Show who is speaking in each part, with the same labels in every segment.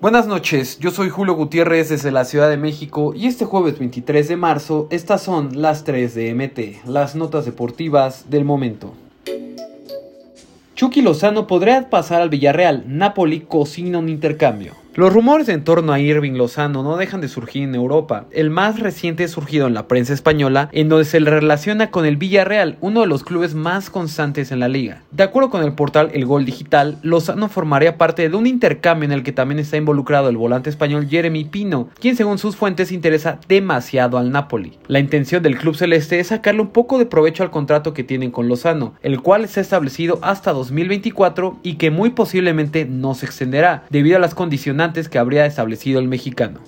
Speaker 1: Buenas noches, yo soy Julio Gutiérrez desde la Ciudad de México y este jueves 23 de marzo estas son las 3 de MT, las notas deportivas del momento. Chucky Lozano podría pasar al Villarreal, Napoli cocina un intercambio. Los rumores en torno a Irving Lozano no dejan de surgir en Europa. El más reciente ha surgido en la prensa española, en donde se le relaciona con el Villarreal, uno de los clubes más constantes en la liga. De acuerdo con el portal El Gol Digital, Lozano formaría parte de un intercambio en el que también está involucrado el volante español Jeremy Pino, quien según sus fuentes interesa demasiado al Napoli. La intención del club celeste es sacarle un poco de provecho al contrato que tienen con Lozano, el cual está establecido hasta 2024 y que muy posiblemente no se extenderá, debido a las que habría establecido el mexicano.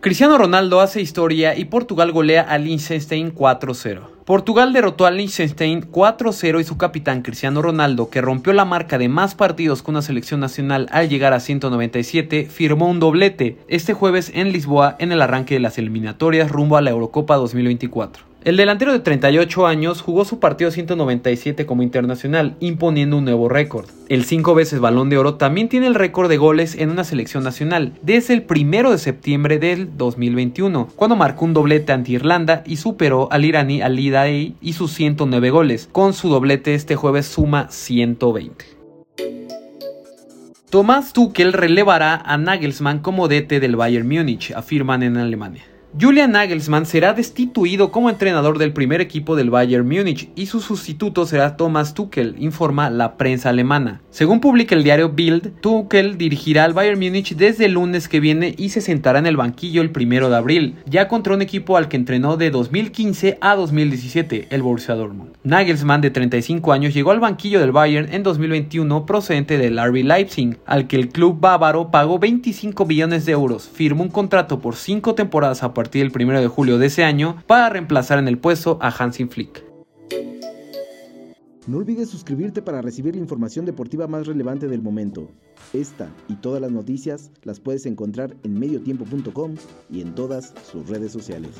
Speaker 1: Cristiano Ronaldo hace historia y Portugal golea a Liechtenstein 4-0. Portugal derrotó a Liechtenstein 4-0 y su capitán Cristiano Ronaldo, que rompió la marca de más partidos con una selección nacional al llegar a 197, firmó un doblete este jueves en Lisboa en el arranque de las eliminatorias rumbo a la Eurocopa 2024. El delantero de 38 años jugó su partido 197 como internacional, imponiendo un nuevo récord. El 5 veces balón de oro también tiene el récord de goles en una selección nacional, desde el 1 de septiembre del 2021, cuando marcó un doblete ante Irlanda y superó al iraní Ali Daei y sus 109 goles. Con su doblete este jueves suma 120. Tomás Tuchel relevará a Nagelsmann como DT del Bayern Múnich, afirman en Alemania. Julian Nagelsmann será destituido como entrenador del primer equipo del Bayern Múnich y su sustituto será Thomas Tuchel, informa la prensa alemana. Según publica el diario Bild, Tuchel dirigirá al Bayern Múnich desde el lunes que viene y se sentará en el banquillo el primero de abril, ya contra un equipo al que entrenó de 2015 a 2017, el Borussia Dortmund. Nagelsmann, de 35 años, llegó al banquillo del Bayern en 2021 procedente del RB Leipzig, al que el club bávaro pagó 25 millones de euros, firmó un contrato por 5 temporadas a partir del 1 de julio de ese año para reemplazar en el puesto a Hansi Flick.
Speaker 2: No olvides suscribirte para recibir la información deportiva más relevante del momento. Esta y todas las noticias las puedes encontrar en mediotiempo.com y en todas sus redes sociales.